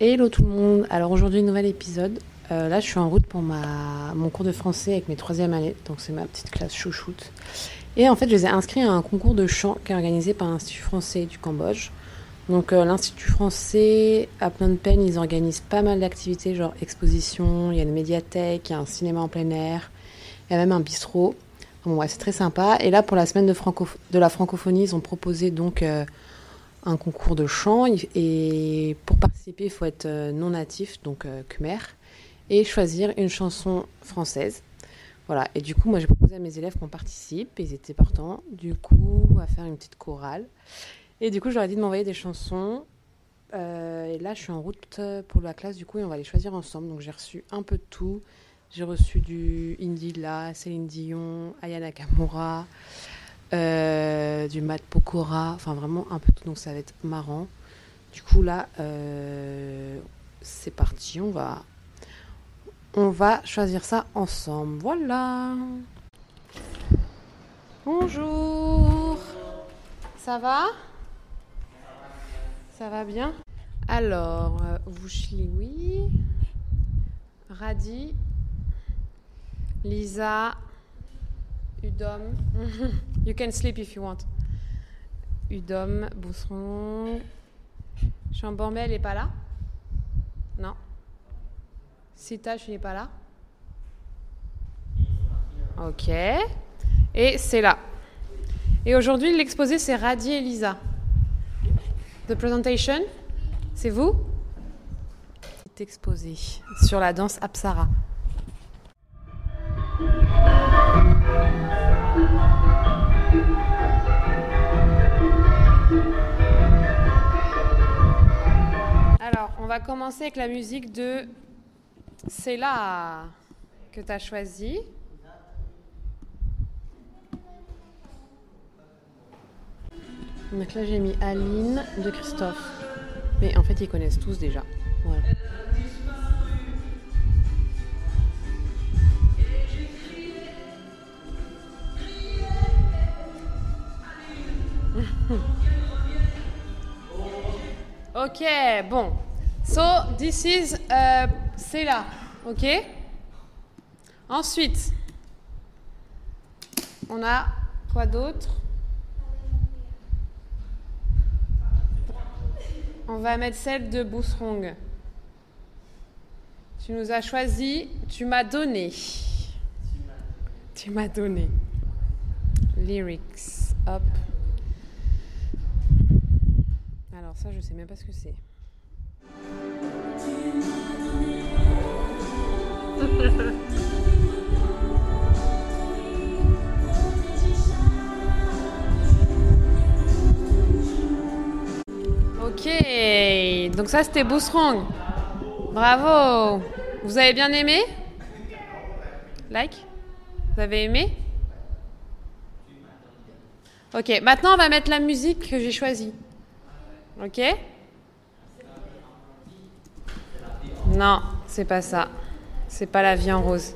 Hello tout le monde. Alors aujourd'hui, nouvel épisode. Euh, là, je suis en route pour ma... mon cours de français avec mes troisième années. Donc c'est ma petite classe chouchoute. Et en fait, je les ai inscrits à un concours de chant qui est organisé par l'Institut français du Cambodge. Donc euh, l'Institut français, à plein de peine, ils organisent pas mal d'activités, genre exposition, il y a une médiathèque, il y a un cinéma en plein air, il y a même un bistrot. Bon, ouais, c'est très sympa. Et là, pour la semaine de, franco... de la francophonie, ils ont proposé donc... Euh, un concours de chant et pour participer, il faut être euh, non natif, donc euh, Khmer, et choisir une chanson française. Voilà, et du coup, moi j'ai proposé à mes élèves qu'on participe, et ils étaient partants, du coup, à faire une petite chorale. Et du coup, je leur ai dit de m'envoyer des chansons. Euh, et là, je suis en route pour la classe, du coup, et on va les choisir ensemble. Donc j'ai reçu un peu de tout. J'ai reçu du Indila, Céline Dion, Ayana Kamura. Euh, du mat pokora, enfin vraiment un peu tout, donc ça va être marrant. Du coup là, euh, c'est parti, on va, on va choisir ça ensemble. Voilà. Bonjour. Ça va? Ça va bien? Alors, euh, oui. Radi, Lisa, Udom. you can sleep if you want. Udom, Bousseron. Chambormel elle n'est pas là? Non. Sita, je n'ai pas là Ok. Et c'est là. Et aujourd'hui, l'exposé, c'est Radi et Lisa. The presentation, c'est vous? C'est exposé sur la danse Apsara. Va commencer avec la musique de C'est là que tu as choisi. Donc là, j'ai mis Aline de Christophe. Mais en fait, ils connaissent tous déjà. Voilà. ok, bon. So, this is, là, ok? Ensuite, on a quoi d'autre? On va mettre celle de Bousserong. Tu nous as choisi, tu m'as donné. Tu m'as donné. Lyrics. Hop. Alors ça, je sais même pas ce que c'est. ok, donc ça c'était Bousserong. Bravo. Vous avez bien aimé? Like? Vous avez aimé? Ok, maintenant on va mettre la musique que j'ai choisie. Ok? Non, c'est pas ça. C'est pas la vie en rose.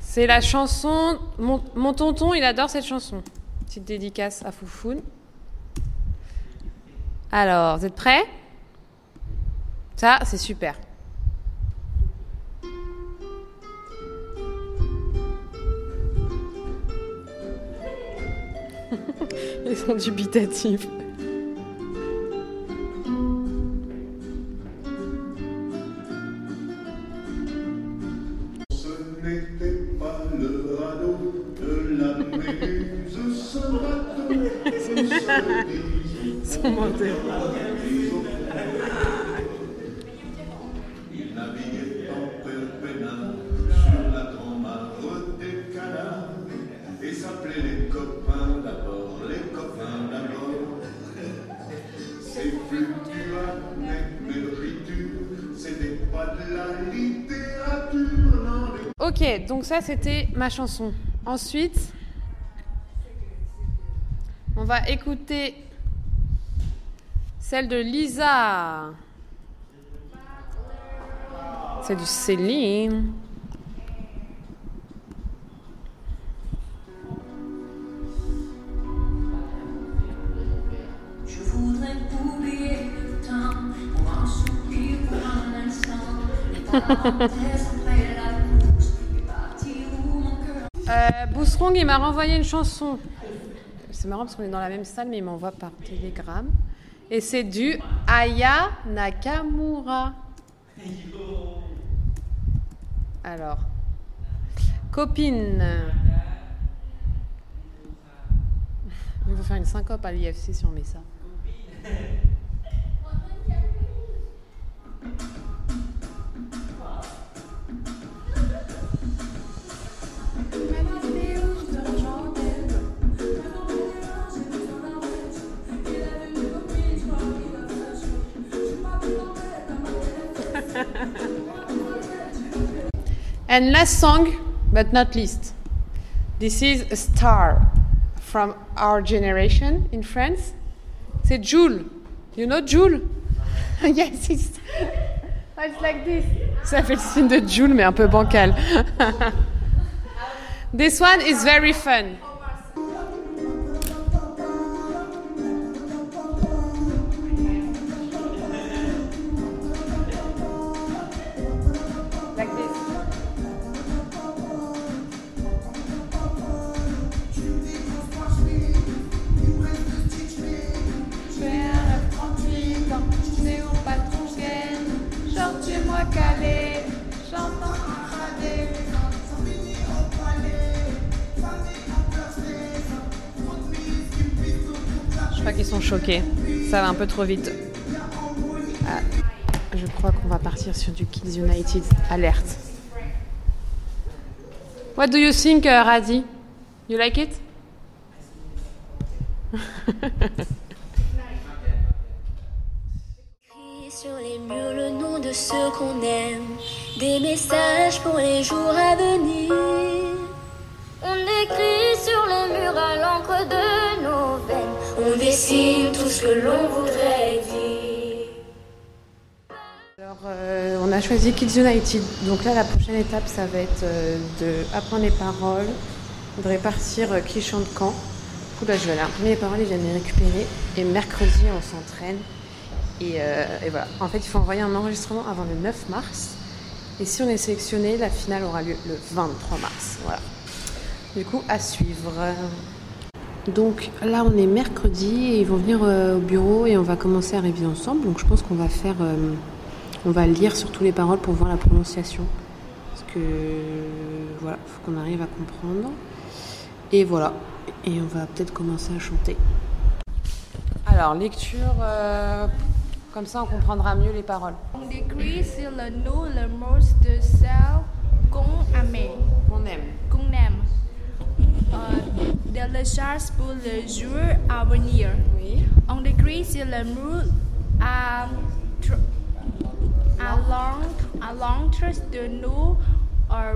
C'est la chanson. Mon, tonton, il adore cette chanson. Petite dédicace à Foufoun. Alors, vous êtes prêts? Ça, c'est super. Ils sont dubitatifs. Son menteur. Il naviguait en perpénal sur la grande mare des canards et s'appelait les copains d'abord, les copains d'abord. C'est fluctuations, mais l'écriture, c'était pas de la littérature, non. Ok, donc ça c'était ma chanson. Ensuite, on va écouter celle de Lisa. C'est du Céline. Je voudrais oublier le temps pour un soupir, pour un instant. Les euh, Bousserong, il m'a renvoyé une chanson. C'est marrant parce qu'on est dans la même salle, mais il m'envoie par télégramme. Et c'est du Aya Nakamura. Alors, copine. Il faut faire une syncope à l'IFC si on met ça. And last song, but not least, this is a star from our generation in France. C'est Jules. You know Jules? yes, it's, it's like this. Ça fait le signe de Jules, mais un peu bancal. this one is very fun. J'entends. Je crois qu'ils sont choqués. Ça va un peu trop vite. Ah, je crois qu'on va partir sur du Kids United. Alerte. What do you think, uh, Radi? You like it? Écrit de ceux qu'on aime, des messages pour les jours à venir. On écrit sur les murs à l'encre de nos veines, on dessine tout ce que l'on voudrait dire. Alors, euh, on a choisi Kids United. Donc là, la prochaine étape, ça va être euh, de apprendre les paroles, de répartir euh, qui chante quand. Du coup, je vais aller imprimer les paroles et je de les récupérer. Et mercredi, on s'entraîne. Et, euh, et voilà. En fait, il faut envoyer un enregistrement avant le 9 mars. Et si on est sélectionné, la finale aura lieu le 23 mars. Voilà. Du coup, à suivre. Donc là, on est mercredi et ils vont venir euh, au bureau et on va commencer à réviser ensemble. Donc je pense qu'on va faire, euh, on va lire surtout les paroles pour voir la prononciation, parce que voilà, faut qu'on arrive à comprendre. Et voilà, et on va peut-être commencer à chanter. Alors lecture, euh, comme ça on comprendra mieux les paroles. On décrit sur le nous le mot de celle qu'on aime, On aime. qu'on aime. Euh, de la chasse pour le jour à venir. Oui. On décrit sur le mur à, à l'entrée de nous à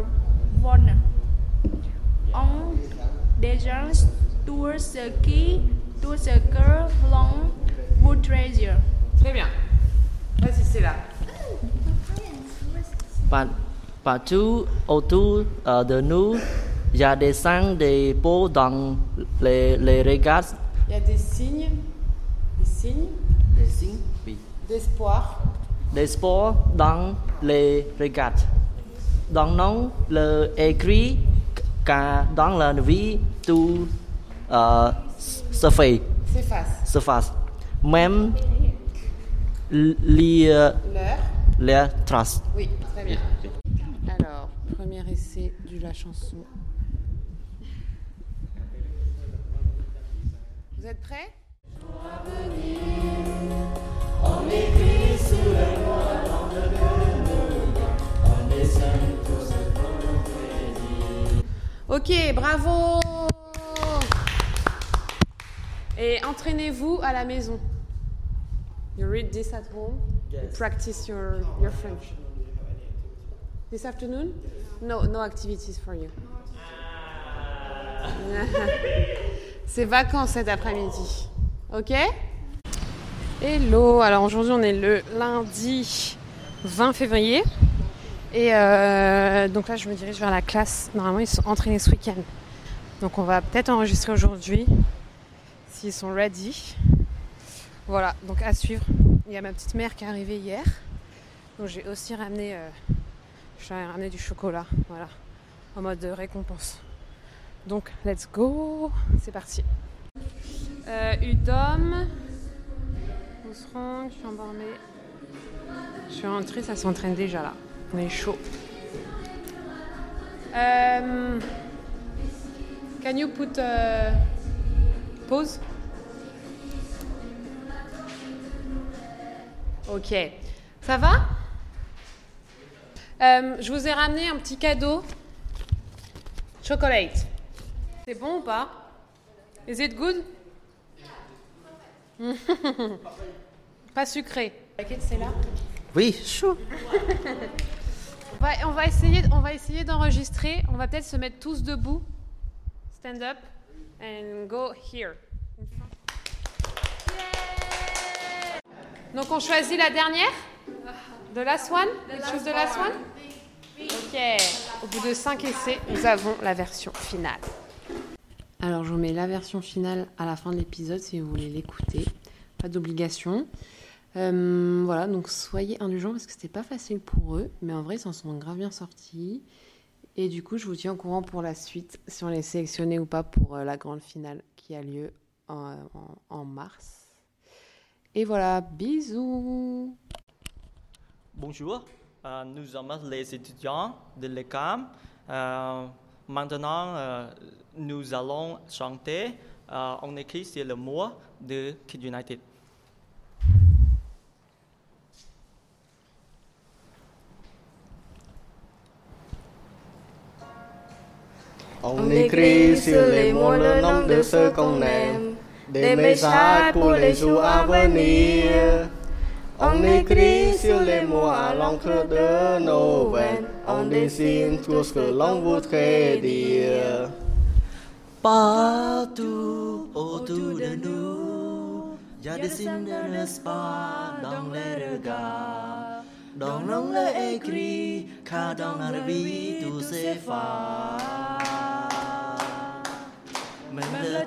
Vonne. On déjeune tout ce qui, tout ce que l'on voudrait dire. Très bien. Vas-y, c'est là. Par- partout autour euh, de nous, il y a des signes des pots dans les, les regards. Il y a des signes, des signes Des signes oui. d'espoir. Des sports dans les regards. Dans nom, le écrit car dans la vie, tout euh, se fait, S'efface. se fasse. Même les, L'heure. les traces. Oui, très bien. Alors, premier essai de la chanson. Vous êtes prêts? Ok, bravo Et entraînez-vous à la maison. You read this at home? You practice your, your French. This afternoon? No, no activities for you. C'est vacances cet après-midi. Ok? Hello, alors aujourd'hui on est le lundi 20 février. Et euh, donc là je me dirige vers la classe. Normalement ils sont entraînés ce week-end. Donc on va peut-être enregistrer aujourd'hui s'ils sont ready. Voilà, donc à suivre. Il y a ma petite mère qui est arrivée hier. Donc j'ai aussi ramené euh, ramener du chocolat, voilà, en mode récompense. Donc, let's go C'est parti. Euh, Udom, je suis embornée. Je suis rentrée, ça s'entraîne déjà là. On est chaud. Euh, can you put euh, pause? Ok. Ça va? Euh, Je vous ai ramené un petit cadeau. Chocolate. C'est bon ou pas? Is it good? Pas sucré. C'est là? Oui, chaud. On va, on va essayer, on va essayer d'enregistrer. On va peut-être se mettre tous debout. Stand up and go here. Donc on choisit la dernière De last one You choose the last one Ok. Au bout de 5 essais, nous avons la version finale. Alors je vous mets la version finale à la fin de l'épisode si vous voulez l'écouter. Pas d'obligation. Euh, voilà, donc soyez indulgents parce que c'était pas facile pour eux, mais en vrai ils s'en sont grave bien sortis. Et du coup, je vous tiens au courant pour la suite, si on les sélectionnait ou pas pour euh, la grande finale qui a lieu en, en- en mars. Et voilà, bisous Bonjour, euh, nous sommes les étudiants de l'ECAM. Euh, maintenant, euh, nous allons chanter euh, On écrit sur le mot de Kid United. On écrit sur les mots le nom de ceux qu'on aime, des messages pour les jours à venir. On écrit sur les mots à l'encre de nos veines, on dessine tout ce que l'on voudrait dire. Partout autour de nous, il y a des signes de l'espoir dans les regards. Dans l'onglet écrit, car dans la vie tout s'efface. Même le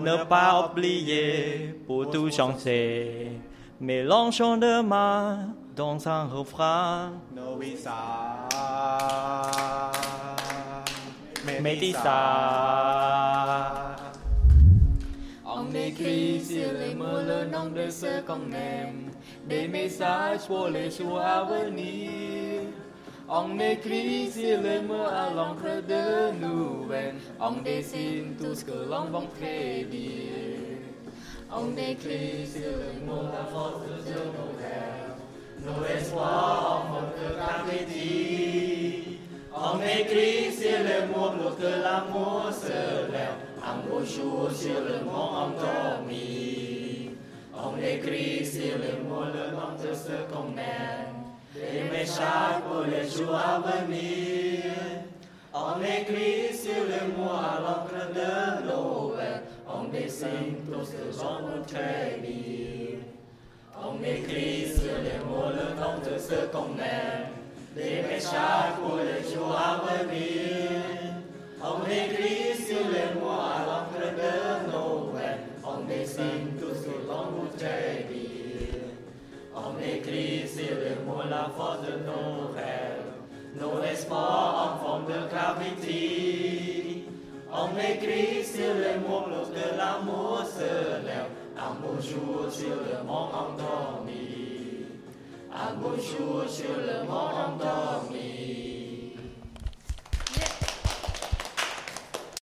ne pas oublier, pour tout chanter. Mélangeons de mains dans un refrain. Novisa, Métissa. On écrit sur les mots le nom de ceux qu'on aime, des messages pour les jours à venir. On écrit sur les mots à l'encre de nouvelles, on dessine tout ce que l'on va prédire. On écrit sur les mots la force de rêves, nos espoirs en de gravité. On écrit sur les mots pour que l'amour se lève, un beau jour sur le monde endormi. On écrit sur les mots le nom de ceux qu'on aime, des messages pour les jours à venir. On écrit sur les mots à l'encre de Noël, on dessine tout ce que l'on voudrait dire. On écrit sur les mots le nom de ceux qu'on aime, des messages pour les jours à venir. On écrit sur les mots à l'encre de Noël, on dessine tout ce que l'on voudrait. Écrit sur les mots la force de nos rêves, nos espoirs en forme de gravité. On écrit sur les mots pour que l'amour se lève, un beau jour sur le monde endormi. Un beau jour sur le monde endormi.